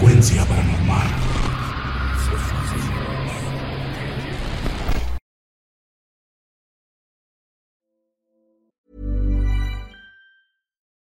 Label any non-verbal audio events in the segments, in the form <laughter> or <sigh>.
Frecuencia paranormal.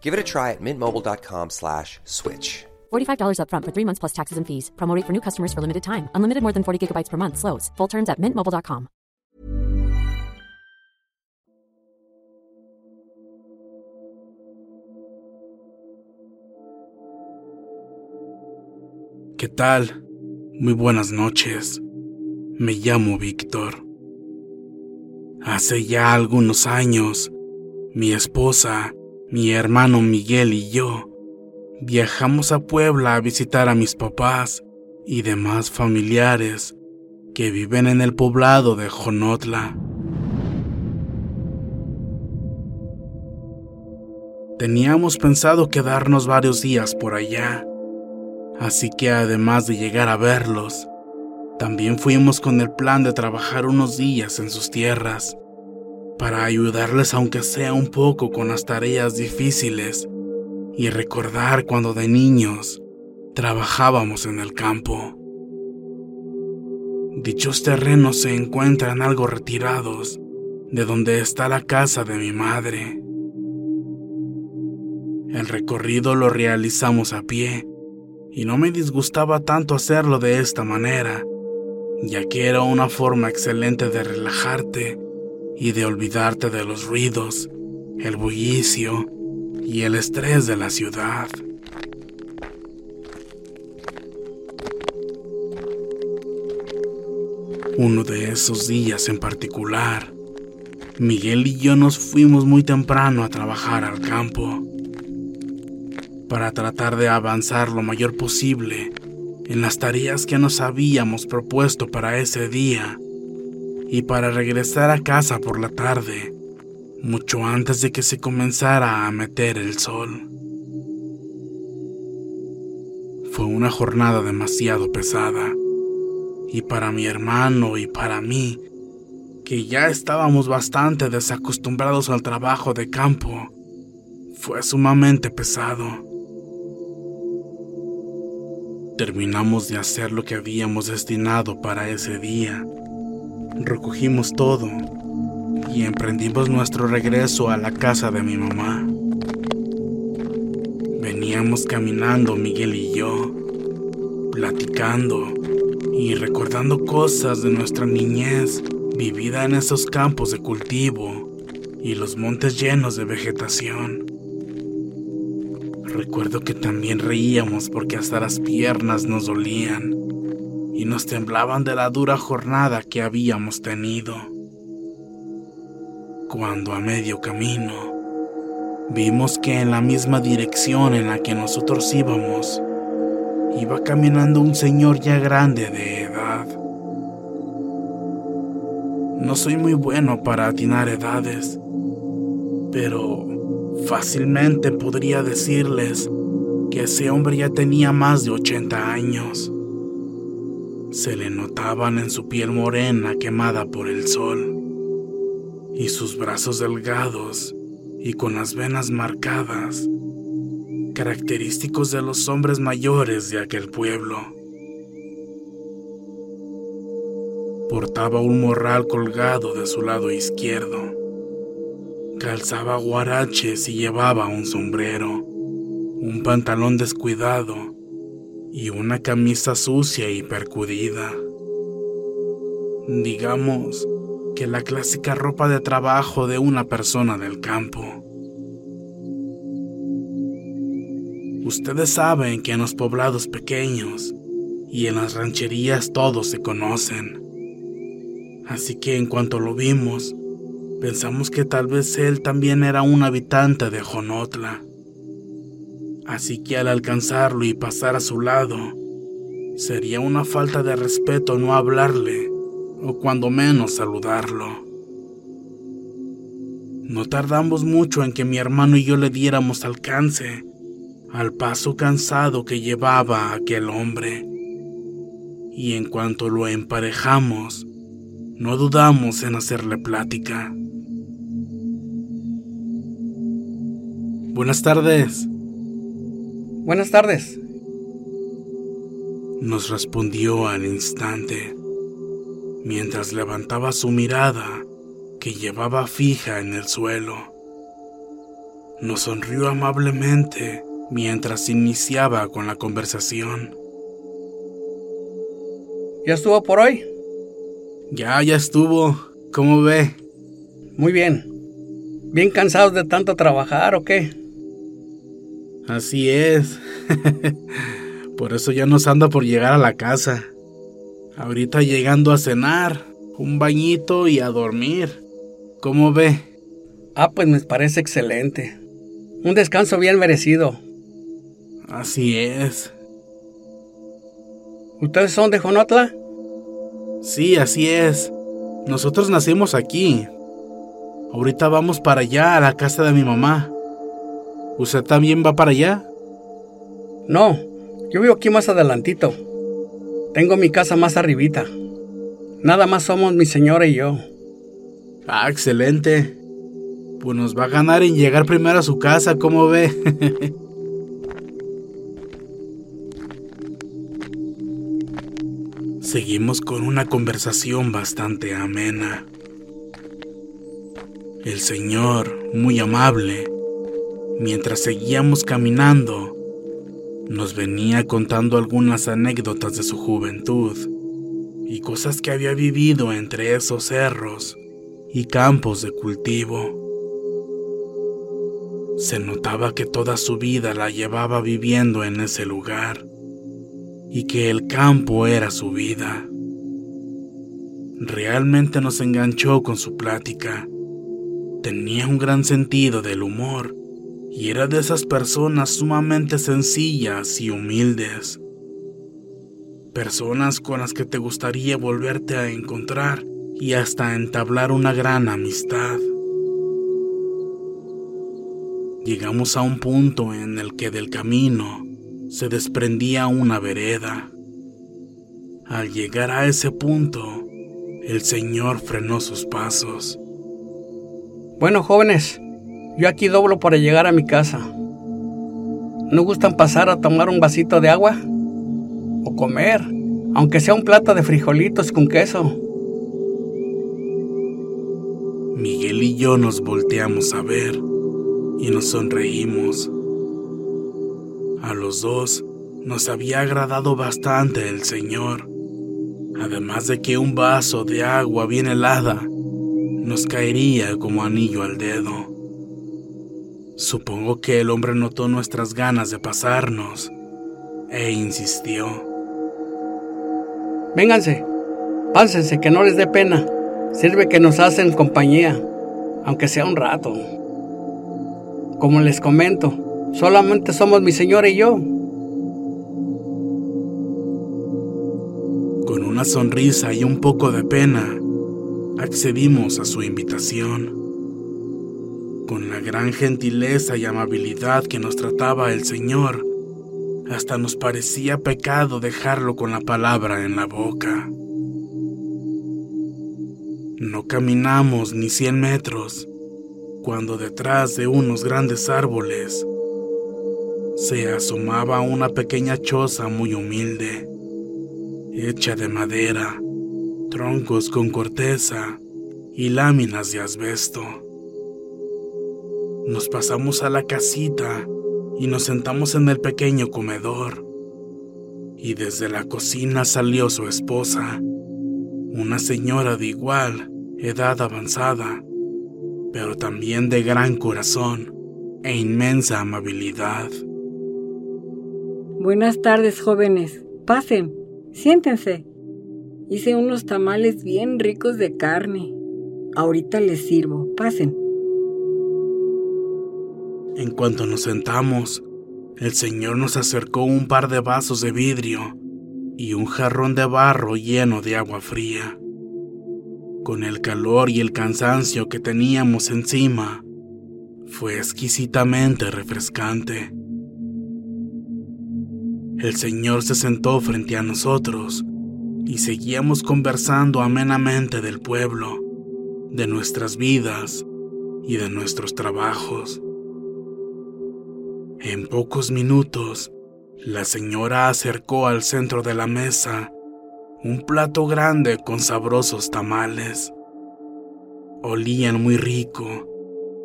Give it a try at mintmobile.com slash switch. $45 upfront for three months plus taxes and fees. Promo rate for new customers for limited time. Unlimited more than 40 gigabytes per month. Slows. Full terms at mintmobile.com. ¿Qué tal? Muy buenas noches. Me llamo Víctor. Hace ya algunos años, mi esposa, mi hermano Miguel y yo viajamos a Puebla a visitar a mis papás y demás familiares que viven en el poblado de Jonotla. Teníamos pensado quedarnos varios días por allá, así que además de llegar a verlos, también fuimos con el plan de trabajar unos días en sus tierras, para ayudarles aunque sea un poco con las tareas difíciles y recordar cuando de niños trabajábamos en el campo. Dichos terrenos se encuentran algo retirados de donde está la casa de mi madre. El recorrido lo realizamos a pie y no me disgustaba tanto hacerlo de esta manera, ya que era una forma excelente de relajarte y de olvidarte de los ruidos, el bullicio y el estrés de la ciudad. Uno de esos días en particular, Miguel y yo nos fuimos muy temprano a trabajar al campo para tratar de avanzar lo mayor posible en las tareas que nos habíamos propuesto para ese día y para regresar a casa por la tarde, mucho antes de que se comenzara a meter el sol. Fue una jornada demasiado pesada y para mi hermano y para mí, que ya estábamos bastante desacostumbrados al trabajo de campo, fue sumamente pesado. Terminamos de hacer lo que habíamos destinado para ese día. Recogimos todo y emprendimos nuestro regreso a la casa de mi mamá. Veníamos caminando Miguel y yo, platicando y recordando cosas de nuestra niñez vivida en esos campos de cultivo y los montes llenos de vegetación. Recuerdo que también reíamos porque hasta las piernas nos dolían y nos temblaban de la dura jornada que habíamos tenido. Cuando a medio camino vimos que en la misma dirección en la que nosotros íbamos iba caminando un señor ya grande de edad. No soy muy bueno para atinar edades, pero fácilmente podría decirles que ese hombre ya tenía más de 80 años. Se le notaban en su piel morena quemada por el sol y sus brazos delgados y con las venas marcadas, característicos de los hombres mayores de aquel pueblo. Portaba un morral colgado de su lado izquierdo. Calzaba guaraches y llevaba un sombrero, un pantalón descuidado y una camisa sucia y percudida. Digamos que la clásica ropa de trabajo de una persona del campo. Ustedes saben que en los poblados pequeños y en las rancherías todos se conocen. Así que en cuanto lo vimos, pensamos que tal vez él también era un habitante de Jonotla. Así que al alcanzarlo y pasar a su lado, sería una falta de respeto no hablarle o cuando menos saludarlo. No tardamos mucho en que mi hermano y yo le diéramos alcance al paso cansado que llevaba aquel hombre. Y en cuanto lo emparejamos, no dudamos en hacerle plática. Buenas tardes. Buenas tardes. Nos respondió al instante, mientras levantaba su mirada que llevaba fija en el suelo. Nos sonrió amablemente mientras iniciaba con la conversación. ¿Ya estuvo por hoy? Ya, ya estuvo. ¿Cómo ve? Muy bien. ¿Bien cansados de tanto trabajar o qué? Así es. <laughs> por eso ya nos anda por llegar a la casa. Ahorita llegando a cenar, un bañito y a dormir. ¿Cómo ve? Ah, pues me parece excelente. Un descanso bien merecido. Así es. ¿Ustedes son de Jonotla? Sí, así es. Nosotros nacimos aquí. Ahorita vamos para allá, a la casa de mi mamá. ¿Usted también va para allá? No, yo vivo aquí más adelantito. Tengo mi casa más arribita. Nada más somos mi señora y yo. Ah, excelente. Pues nos va a ganar en llegar primero a su casa, ¿cómo ve? <laughs> Seguimos con una conversación bastante amena. El señor, muy amable, mientras seguíamos caminando, nos venía contando algunas anécdotas de su juventud y cosas que había vivido entre esos cerros y campos de cultivo. Se notaba que toda su vida la llevaba viviendo en ese lugar y que el campo era su vida. Realmente nos enganchó con su plática. Tenía un gran sentido del humor y era de esas personas sumamente sencillas y humildes. Personas con las que te gustaría volverte a encontrar y hasta entablar una gran amistad. Llegamos a un punto en el que del camino se desprendía una vereda. Al llegar a ese punto, el señor frenó sus pasos. Bueno, jóvenes, yo aquí doblo para llegar a mi casa. ¿No gustan pasar a tomar un vasito de agua? O comer, aunque sea un plato de frijolitos con queso. Miguel y yo nos volteamos a ver y nos sonreímos. A los dos nos había agradado bastante el Señor, además de que un vaso de agua bien helada nos caería como anillo al dedo. Supongo que el hombre notó nuestras ganas de pasarnos e insistió. Vénganse, pásense, que no les dé pena. Sirve que nos hacen compañía. aunque sea un rato. Como les comento, solamente somos mi señora y yo. Con una sonrisa y un poco de pena, accedimos a su invitación. Con la gran gentileza y amabilidad que nos trataba el Señor, hasta nos parecía pecado dejarlo con la palabra en la boca. No caminamos ni cien metros cuando detrás de unos grandes árboles se asomaba una pequeña choza muy humilde, hecha de madera, troncos con corteza y láminas de asbesto. Nos pasamos a la casita y nos sentamos en el pequeño comedor. Y desde la cocina salió su esposa, una señora de igual edad avanzada, pero también de gran corazón e inmensa amabilidad. Buenas tardes, jóvenes. Pasen, siéntense. Hice unos tamales bien ricos de carne. Ahorita les sirvo. Pasen. En cuanto nos sentamos, el señor nos acercó un par de vasos de vidrio y un jarrón de barro lleno de agua fría. Con el calor y el cansancio que teníamos encima, fue exquisitamente refrescante. El señor se sentó frente a nosotros y seguíamos conversando amenamente del pueblo, de nuestras vidas y de nuestros trabajos. En pocos minutos, la señora acercó al centro de la mesa un plato grande con sabrosos tamales. Olían muy rico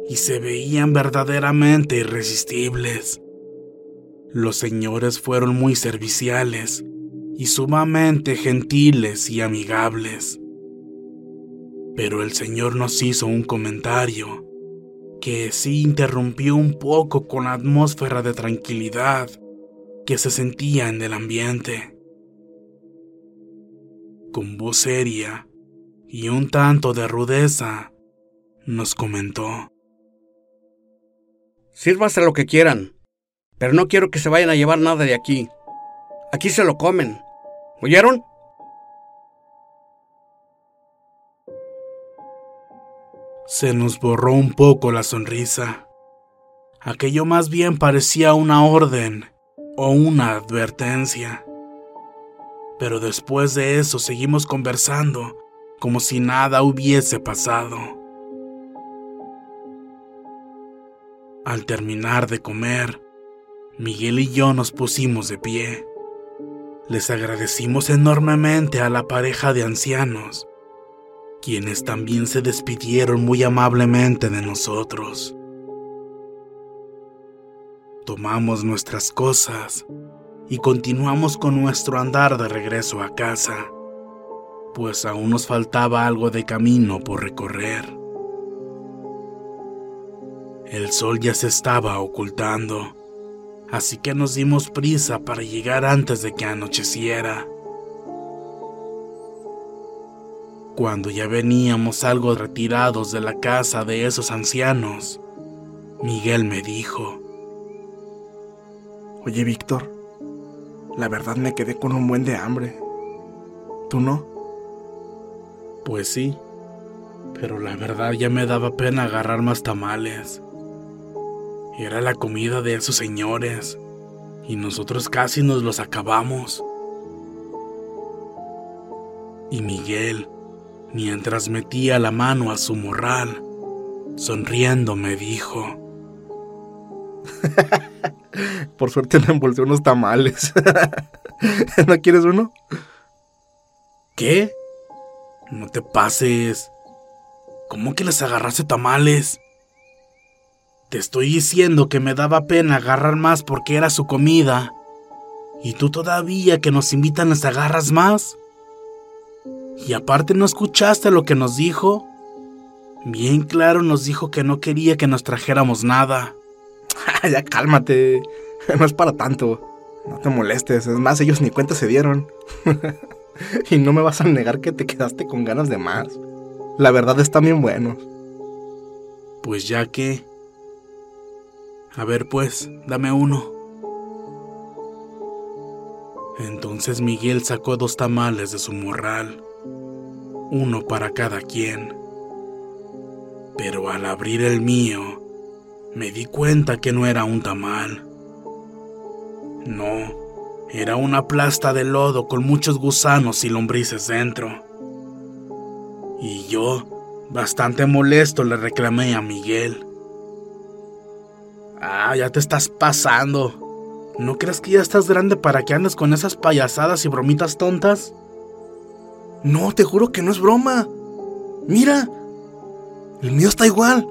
y se veían verdaderamente irresistibles. Los señores fueron muy serviciales y sumamente gentiles y amigables. Pero el señor nos hizo un comentario que sí interrumpió un poco con la atmósfera de tranquilidad que se sentía en el ambiente. Con voz seria y un tanto de rudeza, nos comentó. Sírvase lo que quieran, pero no quiero que se vayan a llevar nada de aquí. Aquí se lo comen. ¿Oyeron? Se nos borró un poco la sonrisa. Aquello más bien parecía una orden o una advertencia. Pero después de eso seguimos conversando como si nada hubiese pasado. Al terminar de comer, Miguel y yo nos pusimos de pie. Les agradecimos enormemente a la pareja de ancianos quienes también se despidieron muy amablemente de nosotros. Tomamos nuestras cosas y continuamos con nuestro andar de regreso a casa, pues aún nos faltaba algo de camino por recorrer. El sol ya se estaba ocultando, así que nos dimos prisa para llegar antes de que anocheciera. Cuando ya veníamos algo retirados de la casa de esos ancianos, Miguel me dijo, Oye Víctor, la verdad me quedé con un buen de hambre. ¿Tú no? Pues sí, pero la verdad ya me daba pena agarrar más tamales. Era la comida de esos señores y nosotros casi nos los acabamos. Y Miguel, mientras metía la mano a su morral. Sonriendo me dijo. <laughs> Por suerte le envolvió unos tamales. <laughs> ¿No quieres uno? ¿Qué? No te pases. ¿Cómo que les agarraste tamales? Te estoy diciendo que me daba pena agarrar más porque era su comida. ¿Y tú todavía que nos invitan les agarras más? Y aparte no escuchaste lo que nos dijo. Bien claro nos dijo que no quería que nos trajéramos nada. <laughs> ya cálmate. <laughs> No es para tanto. No te molestes. Es más, ellos ni cuenta se dieron. <laughs> y no me vas a negar que te quedaste con ganas de más. La verdad están bien buenos. Pues ya que... A ver pues, dame uno. Entonces Miguel sacó dos tamales de su morral, uno para cada quien. Pero al abrir el mío, me di cuenta que no era un tamal. No, era una plasta de lodo con muchos gusanos y lombrices dentro. Y yo, bastante molesto, le reclamé a Miguel. Ah, ya te estás pasando. ¿No crees que ya estás grande para que andes con esas payasadas y bromitas tontas? No, te juro que no es broma. Mira, el mío está igual.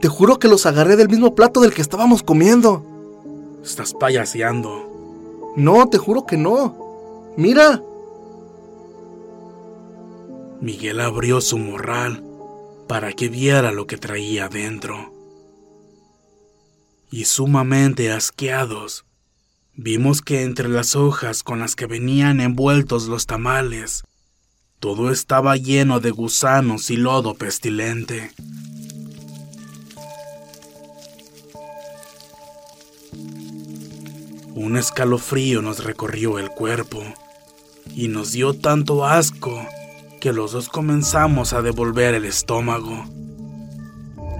Te juro que los agarré del mismo plato del que estábamos comiendo. Estás payaseando. No, te juro que no. Mira. Miguel abrió su morral para que viera lo que traía adentro. Y sumamente asqueados, vimos que entre las hojas con las que venían envueltos los tamales, todo estaba lleno de gusanos y lodo pestilente. Un escalofrío nos recorrió el cuerpo y nos dio tanto asco que los dos comenzamos a devolver el estómago.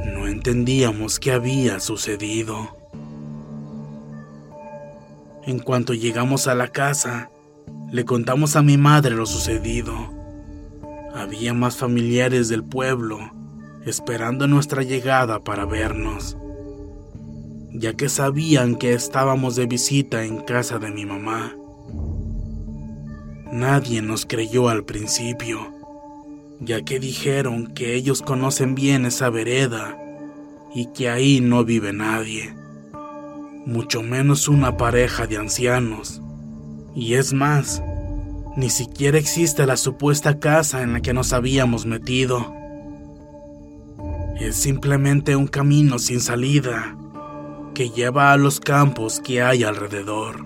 No entendíamos qué había sucedido. En cuanto llegamos a la casa, le contamos a mi madre lo sucedido. Había más familiares del pueblo esperando nuestra llegada para vernos ya que sabían que estábamos de visita en casa de mi mamá. Nadie nos creyó al principio, ya que dijeron que ellos conocen bien esa vereda y que ahí no vive nadie, mucho menos una pareja de ancianos. Y es más, ni siquiera existe la supuesta casa en la que nos habíamos metido. Es simplemente un camino sin salida que lleva a los campos que hay alrededor.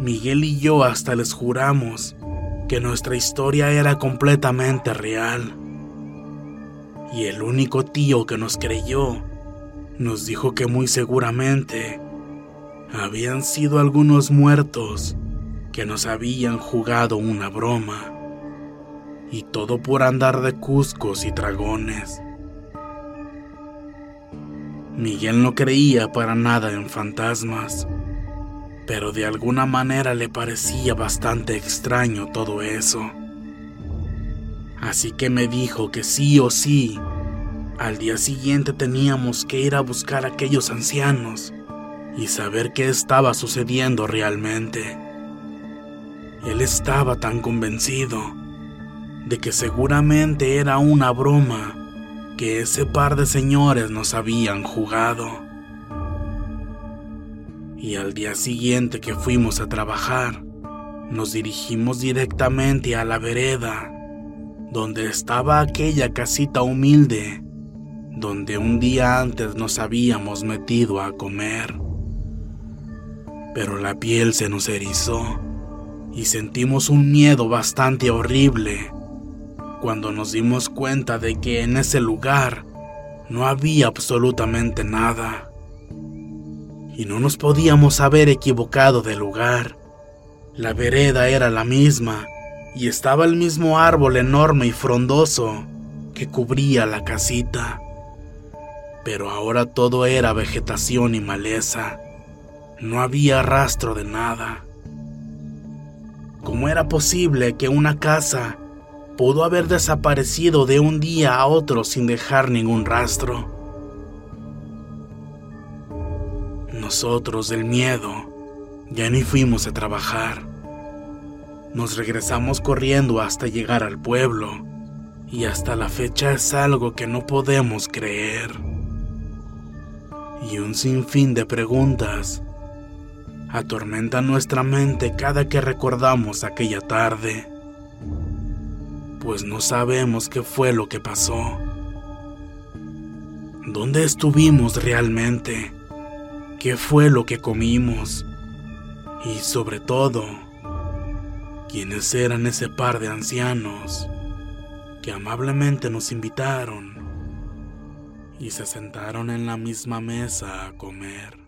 Miguel y yo hasta les juramos que nuestra historia era completamente real. Y el único tío que nos creyó nos dijo que muy seguramente habían sido algunos muertos que nos habían jugado una broma. Y todo por andar de cuscos y dragones. Miguel no creía para nada en fantasmas, pero de alguna manera le parecía bastante extraño todo eso. Así que me dijo que sí o sí, al día siguiente teníamos que ir a buscar a aquellos ancianos y saber qué estaba sucediendo realmente. Él estaba tan convencido de que seguramente era una broma que ese par de señores nos habían jugado. Y al día siguiente que fuimos a trabajar, nos dirigimos directamente a la vereda, donde estaba aquella casita humilde, donde un día antes nos habíamos metido a comer. Pero la piel se nos erizó y sentimos un miedo bastante horrible cuando nos dimos cuenta de que en ese lugar no había absolutamente nada. Y no nos podíamos haber equivocado de lugar. La vereda era la misma y estaba el mismo árbol enorme y frondoso que cubría la casita. Pero ahora todo era vegetación y maleza. No había rastro de nada. ¿Cómo era posible que una casa pudo haber desaparecido de un día a otro sin dejar ningún rastro. Nosotros del miedo ya ni fuimos a trabajar. Nos regresamos corriendo hasta llegar al pueblo y hasta la fecha es algo que no podemos creer. Y un sinfín de preguntas atormentan nuestra mente cada que recordamos aquella tarde pues no sabemos qué fue lo que pasó. ¿Dónde estuvimos realmente? ¿Qué fue lo que comimos? Y sobre todo, ¿quiénes eran ese par de ancianos que amablemente nos invitaron y se sentaron en la misma mesa a comer.